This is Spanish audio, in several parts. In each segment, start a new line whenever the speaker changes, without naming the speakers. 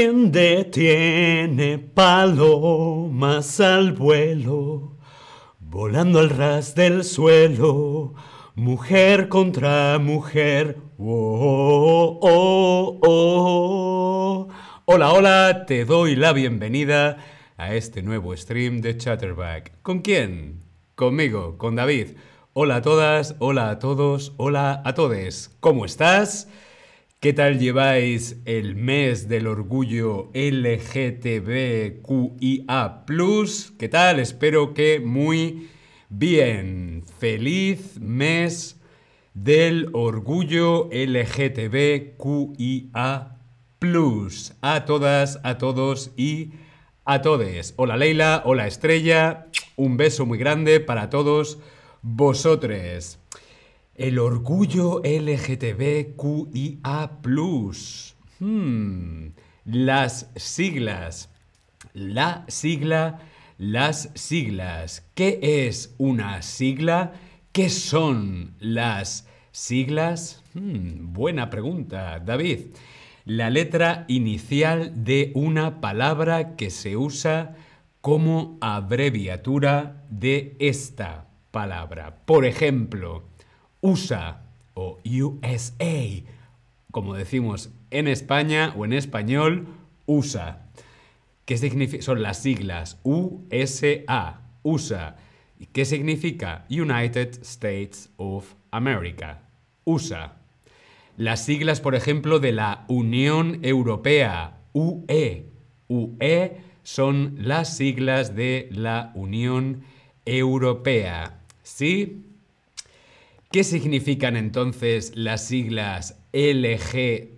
¿Quién detiene palomas al vuelo, volando al ras del suelo, mujer contra mujer? Oh, oh, oh. Hola, hola, te doy la bienvenida a este nuevo stream de Chatterback. ¿Con quién? Conmigo, con David. Hola a todas, hola a todos, hola a todes. ¿Cómo estás? ¿Qué tal lleváis el mes del orgullo LGTBQIA? ¿Qué tal? Espero que muy bien. Feliz mes del orgullo LGTBQIA. A todas, a todos y a todes. Hola Leila, hola Estrella. Un beso muy grande para todos vosotros. El orgullo LGTBQIA. Hmm. Las siglas. La sigla, las siglas. ¿Qué es una sigla? ¿Qué son las siglas? Hmm, buena pregunta, David. La letra inicial de una palabra que se usa como abreviatura de esta palabra. Por ejemplo, USA o USA, como decimos en España o en español, USA. ¿Qué significa? Son las siglas USA, USA. ¿Qué significa? United States of America, USA. Las siglas, por ejemplo, de la Unión Europea, UE. UE son las siglas de la Unión Europea. ¿Sí? ¿Qué significan entonces las siglas LGTBQIA?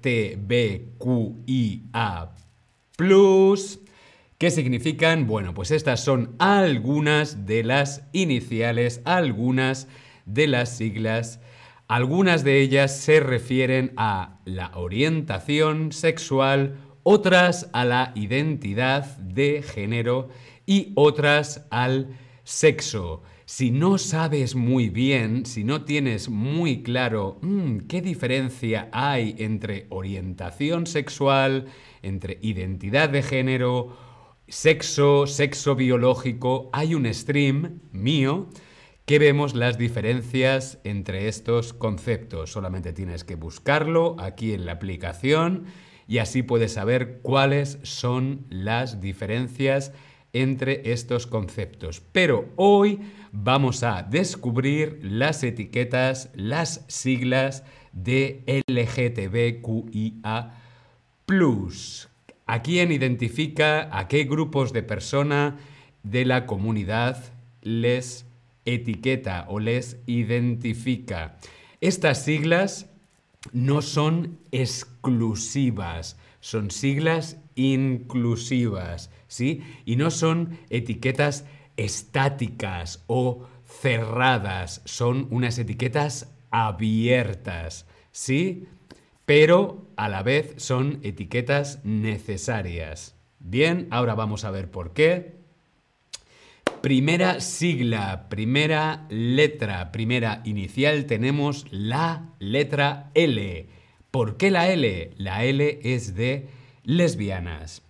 ¿Qué significan? Bueno, pues estas son algunas de las iniciales, algunas de las siglas. Algunas de ellas se refieren a la orientación sexual, otras a la identidad de género y otras al sexo si no sabes muy bien, si no tienes muy claro mm, qué diferencia hay entre orientación sexual, entre identidad de género, sexo, sexo biológico, hay un stream mío que vemos las diferencias entre estos conceptos. Solamente tienes que buscarlo aquí en la aplicación y así puedes saber cuáles son las diferencias entre estos conceptos. Pero hoy vamos a descubrir las etiquetas, las siglas de LGTBQIA. ¿A quién identifica, a qué grupos de persona de la comunidad les etiqueta o les identifica? Estas siglas no son exclusivas, son siglas inclusivas. ¿sí? Y no son etiquetas estáticas o cerradas, son unas etiquetas abiertas, ¿sí? Pero a la vez son etiquetas necesarias. Bien, ahora vamos a ver por qué. Primera sigla, primera letra, primera inicial tenemos la letra L. ¿Por qué la L? La L es de lesbianas.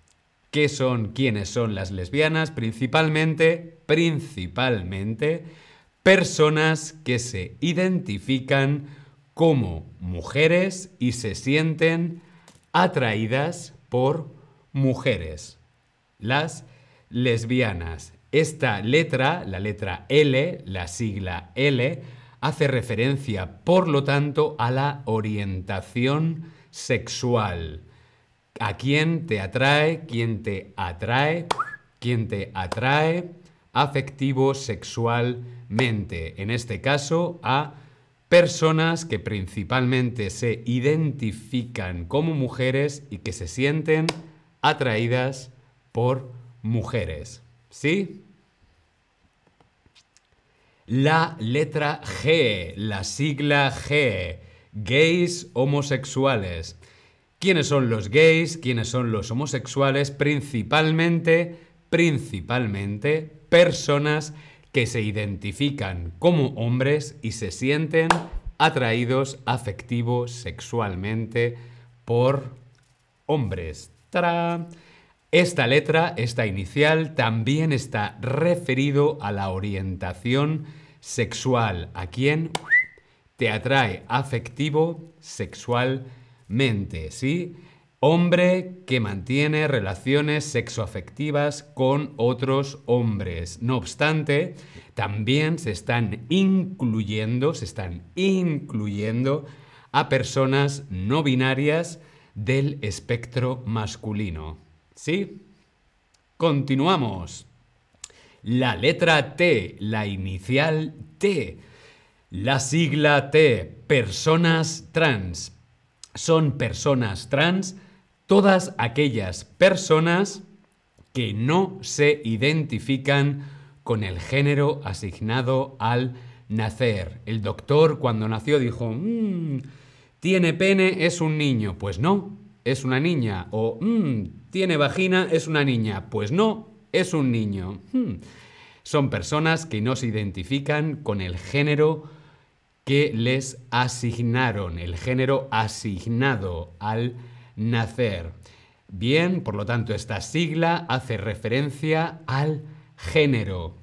¿Qué son, quiénes son las lesbianas? Principalmente, principalmente, personas que se identifican como mujeres y se sienten atraídas por mujeres. Las lesbianas. Esta letra, la letra L, la sigla L, hace referencia, por lo tanto, a la orientación sexual a quién te atrae, quién te atrae, quién te atrae afectivo sexualmente. En este caso, a personas que principalmente se identifican como mujeres y que se sienten atraídas por mujeres. ¿Sí? La letra G, la sigla G, gays homosexuales. ¿Quiénes son los gays? ¿Quiénes son los homosexuales? Principalmente, principalmente, personas que se identifican como hombres y se sienten atraídos afectivo sexualmente por hombres. Esta letra, esta inicial, también está referido a la orientación sexual. ¿A quién? Te atrae afectivo, sexualmente, ¿sí? Hombre que mantiene relaciones sexoafectivas con otros hombres. No obstante, también se están incluyendo, se están incluyendo a personas no binarias del espectro masculino. ¿Sí? Continuamos. La letra T, la inicial T, la sigla T, personas trans. Son personas trans todas aquellas personas que no se identifican con el género asignado al nacer. El doctor cuando nació dijo, mmm, tiene pene, es un niño. Pues no, es una niña. O mmm, tiene vagina, es una niña. Pues no, es un niño. Hmm. Son personas que no se identifican con el género que les asignaron, el género asignado al nacer. Bien, por lo tanto, esta sigla hace referencia al género.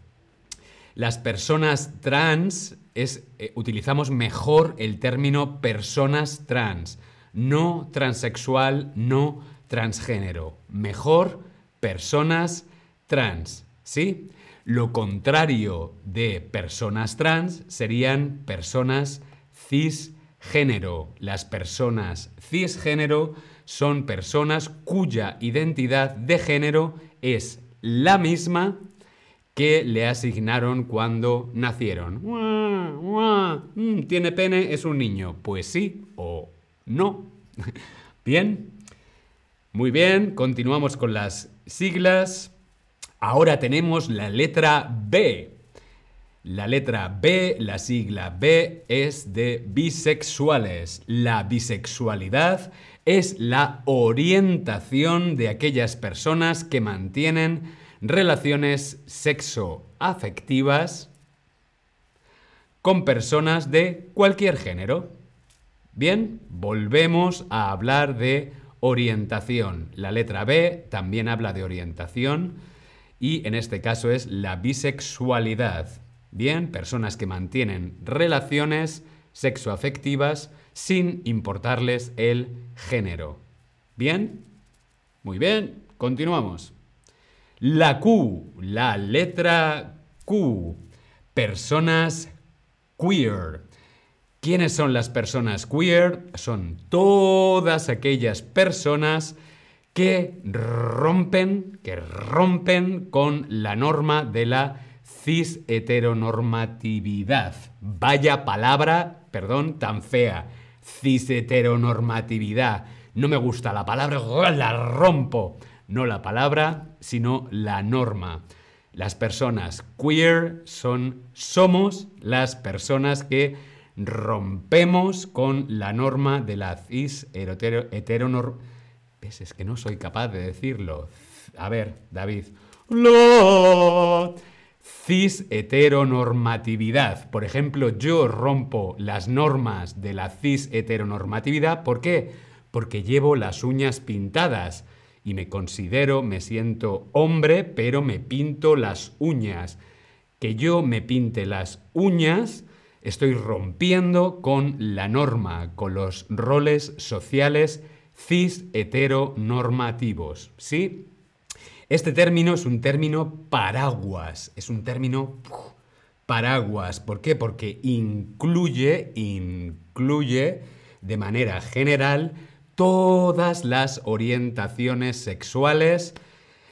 Las personas trans es, eh, utilizamos mejor el término personas trans, no transexual, no transgénero. Mejor personas trans, ¿sí? Lo contrario de personas trans serían personas cisgénero. Las personas cisgénero son personas cuya identidad de género es la misma que le asignaron cuando nacieron. Mm, ¿Tiene pene? ¿Es un niño? Pues sí o no. Bien. Muy bien, continuamos con las siglas. Ahora tenemos la letra B. La letra B, la sigla B, es de bisexuales. La bisexualidad es la orientación de aquellas personas que mantienen relaciones sexo-afectivas con personas de cualquier género. Bien, volvemos a hablar de orientación. La letra B también habla de orientación y en este caso es la bisexualidad. Bien, personas que mantienen relaciones sexoafectivas sin importarles el género. ¿Bien? Muy bien, continuamos. La Q, la letra Q. Personas queer. ¿Quiénes son las personas queer? Son todas aquellas personas que rompen, que rompen con la norma de la cis heteronormatividad. Vaya palabra, perdón, tan fea. Cis heteronormatividad. No me gusta la palabra, la rompo. No la palabra, sino la norma. Las personas queer son, somos las personas que rompemos con la norma de la cis heteronormatividad. ¿Ves? Es que no soy capaz de decirlo. A ver, David. Cis heteronormatividad. Por ejemplo, yo rompo las normas de la cis heteronormatividad. ¿Por qué? Porque llevo las uñas pintadas y me considero, me siento hombre, pero me pinto las uñas. Que yo me pinte las uñas, estoy rompiendo con la norma, con los roles sociales cis heteronormativos. ¿Sí? Este término es un término paraguas, es un término paraguas. ¿Por qué? Porque incluye, incluye de manera general todas las orientaciones sexuales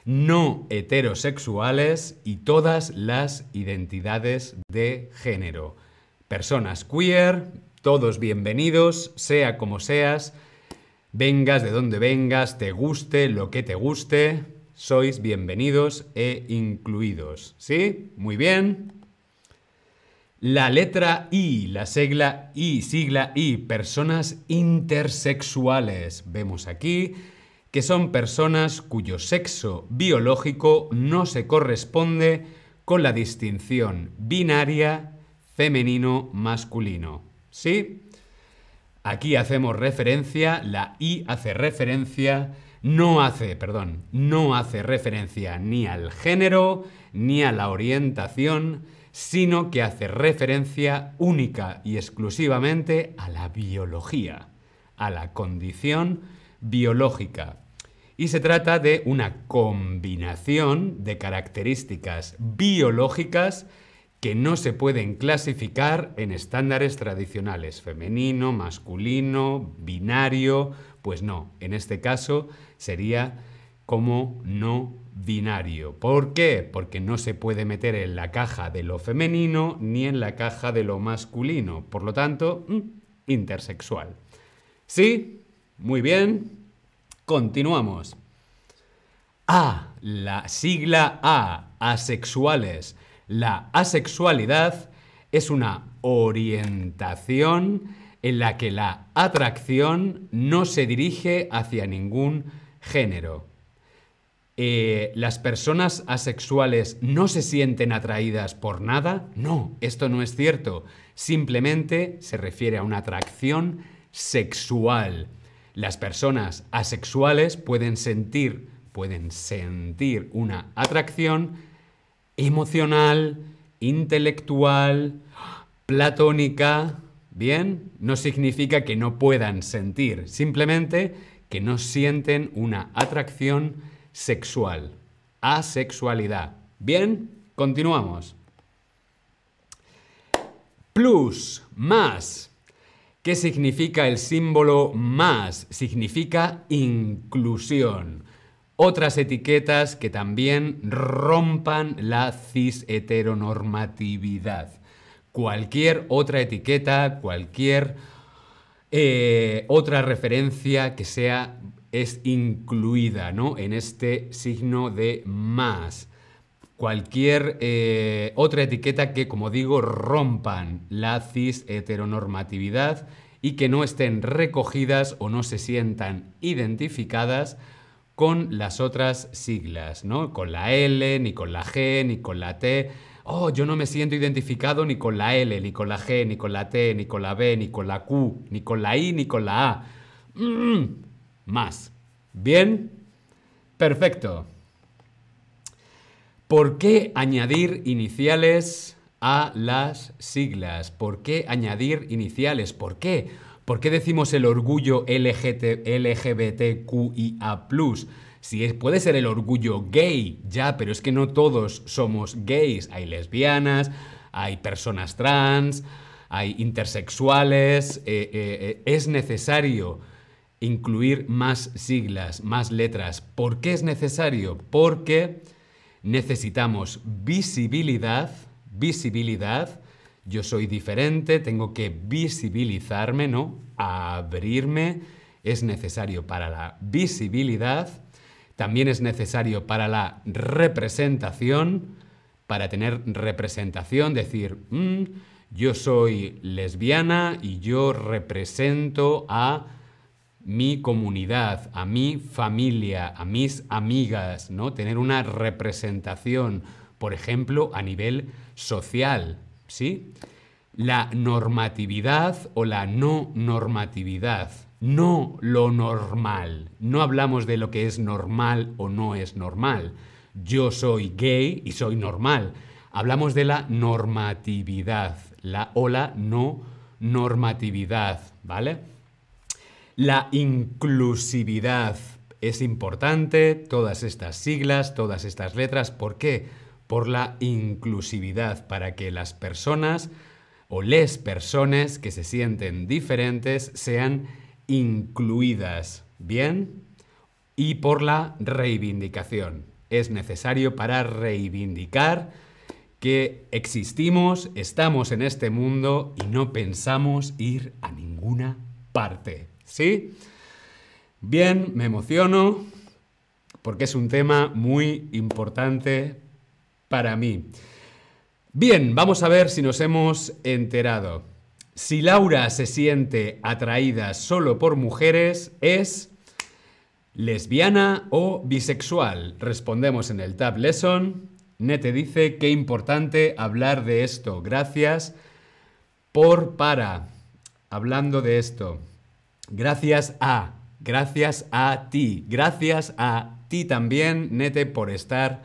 no heterosexuales y todas las identidades de género. Personas queer, todos bienvenidos, sea como seas, vengas de donde vengas, te guste lo que te guste, sois bienvenidos e incluidos. ¿Sí? Muy bien. La letra I, la sigla I, sigla I, personas intersexuales. Vemos aquí que son personas cuyo sexo biológico no se corresponde con la distinción binaria femenino-masculino. ¿Sí? Aquí hacemos referencia, la I hace referencia no hace, perdón, no hace referencia ni al género ni a la orientación, sino que hace referencia única y exclusivamente a la biología, a la condición biológica. Y se trata de una combinación de características biológicas que no se pueden clasificar en estándares tradicionales, femenino, masculino, binario, pues no, en este caso sería como no binario. ¿Por qué? Porque no se puede meter en la caja de lo femenino ni en la caja de lo masculino. Por lo tanto, mm, intersexual. ¿Sí? Muy bien. Continuamos. A, la sigla A, asexuales. La asexualidad es una orientación en la que la atracción no se dirige hacia ningún género. Eh, ¿Las personas asexuales no se sienten atraídas por nada? No, esto no es cierto. Simplemente se refiere a una atracción sexual. Las personas asexuales pueden sentir, pueden sentir una atracción emocional, intelectual, platónica. Bien, no significa que no puedan sentir, simplemente que no sienten una atracción sexual. Asexualidad. Bien, continuamos. Plus, más. ¿Qué significa el símbolo más? Significa inclusión. Otras etiquetas que también rompan la cis heteronormatividad. Cualquier otra etiqueta, cualquier eh, otra referencia que sea es incluida ¿no? en este signo de más. Cualquier eh, otra etiqueta que, como digo, rompan la cis heteronormatividad y que no estén recogidas o no se sientan identificadas con las otras siglas, ¿no? Con la L, ni con la G, ni con la T. Oh, yo no me siento identificado ni con la L, ni con la G, ni con la T, ni con la B, ni con la Q, ni con la I, ni con la A. Mm más. ¿Bien? Perfecto. ¿Por qué añadir iniciales a las siglas? ¿Por qué añadir iniciales? ¿Por qué? ¿Por qué decimos el orgullo LGBTQIA? Si puede ser el orgullo gay, ya, pero es que no todos somos gays. Hay lesbianas, hay personas trans, hay intersexuales. Eh, eh, eh, es necesario incluir más siglas, más letras. ¿Por qué es necesario? Porque necesitamos visibilidad, visibilidad. Yo soy diferente, tengo que visibilizarme, ¿no? Abrirme. Es necesario para la visibilidad. También es necesario para la representación. Para tener representación, decir, mm, yo soy lesbiana y yo represento a mi comunidad, a mi familia, a mis amigas, ¿no? Tener una representación, por ejemplo, a nivel social, ¿sí? La normatividad o la no normatividad, no lo normal. No hablamos de lo que es normal o no es normal. Yo soy gay y soy normal. Hablamos de la normatividad, la o la no normatividad, ¿vale? La inclusividad es importante, todas estas siglas, todas estas letras. ¿Por qué? Por la inclusividad, para que las personas o les personas que se sienten diferentes sean incluidas. ¿Bien? Y por la reivindicación. Es necesario para reivindicar que existimos, estamos en este mundo y no pensamos ir a ninguna parte. ¿Sí? Bien, me emociono porque es un tema muy importante para mí. Bien, vamos a ver si nos hemos enterado. Si Laura se siente atraída solo por mujeres, ¿es lesbiana o bisexual? Respondemos en el Tab Lesson. Nete dice, qué importante hablar de esto. Gracias por para. Hablando de esto. Gracias a Gracias a ti. Gracias a ti también, Nete, por estar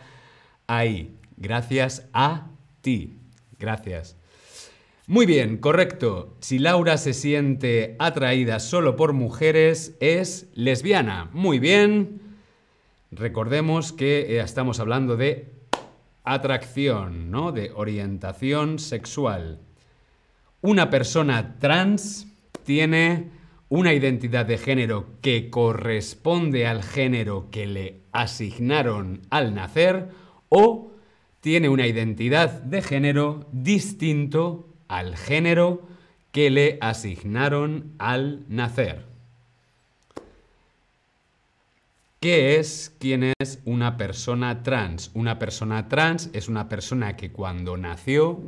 ahí. Gracias a ti. Gracias. Muy bien, correcto. Si Laura se siente atraída solo por mujeres, es lesbiana. Muy bien. Recordemos que eh, estamos hablando de atracción, ¿no? De orientación sexual. Una persona trans tiene una identidad de género que corresponde al género que le asignaron al nacer o tiene una identidad de género distinto al género que le asignaron al nacer. ¿Qué es quién es una persona trans? Una persona trans es una persona que cuando nació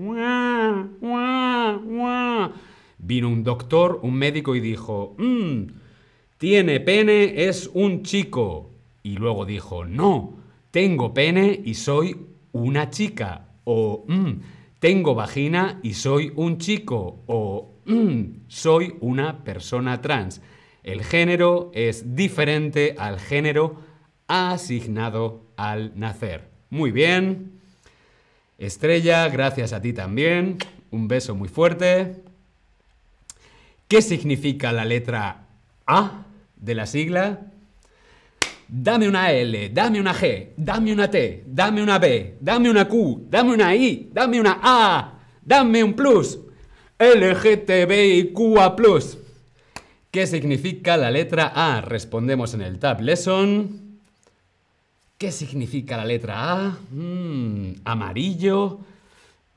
vino un doctor, un médico y dijo, mm, tiene pene, es un chico. Y luego dijo, no, tengo pene y soy una chica. O mm, tengo vagina y soy un chico. O mm, soy una persona trans. El género es diferente al género asignado al nacer. Muy bien. Estrella, gracias a ti también. Un beso muy fuerte. ¿Qué significa la letra A de la sigla? Dame una L, dame una G, dame una T, dame una B, dame una Q, dame una I, dame una A, dame un plus. LGTBIQA plus. ¿Qué significa la letra A? Respondemos en el Tab Lesson. ¿Qué significa la letra A? Mm, amarillo,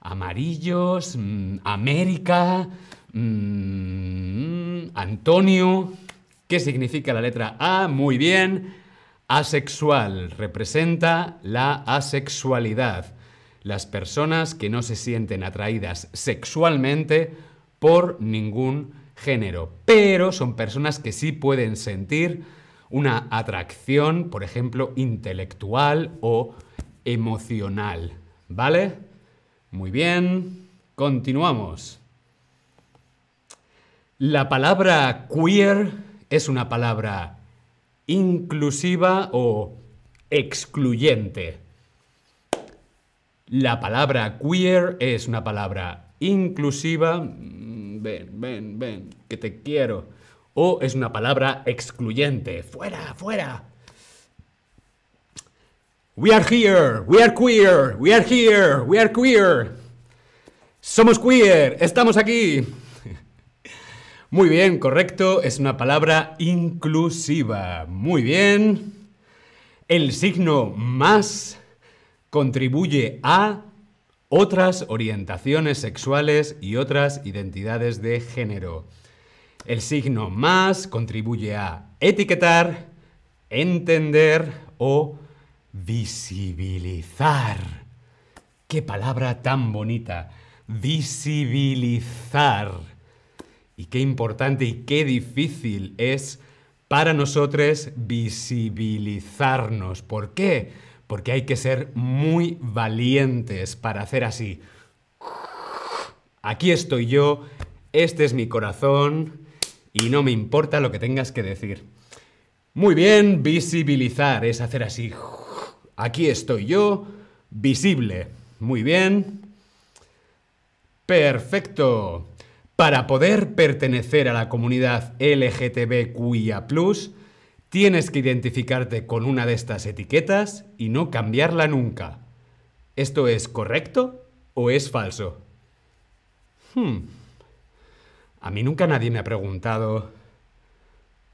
amarillos, mm, América, mm, Antonio. ¿Qué significa la letra A? Muy bien. Asexual representa la asexualidad. Las personas que no se sienten atraídas sexualmente por ningún género, pero son personas que sí pueden sentir una atracción, por ejemplo, intelectual o emocional. ¿Vale? Muy bien, continuamos. La palabra queer es una palabra inclusiva o excluyente. La palabra queer es una palabra inclusiva, ven, ven, ven, que te quiero. O es una palabra excluyente. Fuera, fuera. We are here, we are queer, we are here, we are queer. Somos queer, estamos aquí. Muy bien, correcto, es una palabra inclusiva. Muy bien. El signo más contribuye a otras orientaciones sexuales y otras identidades de género. El signo más contribuye a etiquetar, entender o visibilizar. ¡Qué palabra tan bonita! Visibilizar. Y qué importante y qué difícil es para nosotros visibilizarnos. ¿Por qué? porque hay que ser muy valientes para hacer así. Aquí estoy yo, este es mi corazón y no me importa lo que tengas que decir. Muy bien, visibilizar es hacer así. Aquí estoy yo, visible. Muy bien. Perfecto. Para poder pertenecer a la comunidad LGTBQIA, Tienes que identificarte con una de estas etiquetas y no cambiarla nunca. ¿Esto es correcto o es falso? Hmm. A mí nunca nadie me ha preguntado.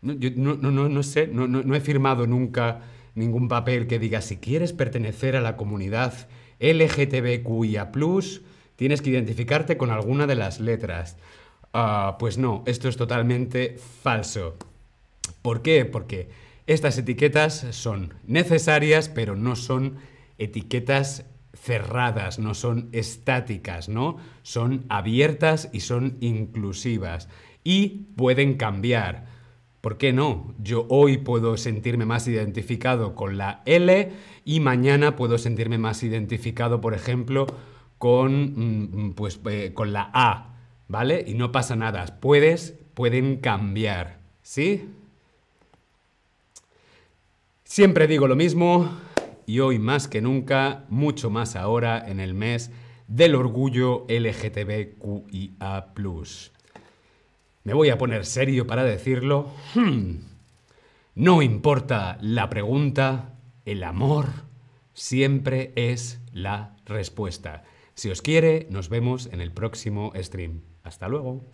No, yo no, no, no, sé, no, no he firmado nunca ningún papel que diga si quieres pertenecer a la comunidad LGTBQIA, tienes que identificarte con alguna de las letras. Ah, pues no, esto es totalmente falso. ¿Por qué? Porque estas etiquetas son necesarias, pero no son etiquetas cerradas, no son estáticas, ¿no? Son abiertas y son inclusivas. Y pueden cambiar. ¿Por qué no? Yo hoy puedo sentirme más identificado con la L y mañana puedo sentirme más identificado, por ejemplo, con, mm, pues, eh, con la A, ¿vale? Y no pasa nada. Puedes, pueden cambiar, ¿sí? Siempre digo lo mismo y hoy más que nunca, mucho más ahora en el mes del orgullo LGTBQIA. Me voy a poner serio para decirlo. Hmm. No importa la pregunta, el amor siempre es la respuesta. Si os quiere, nos vemos en el próximo stream. Hasta luego.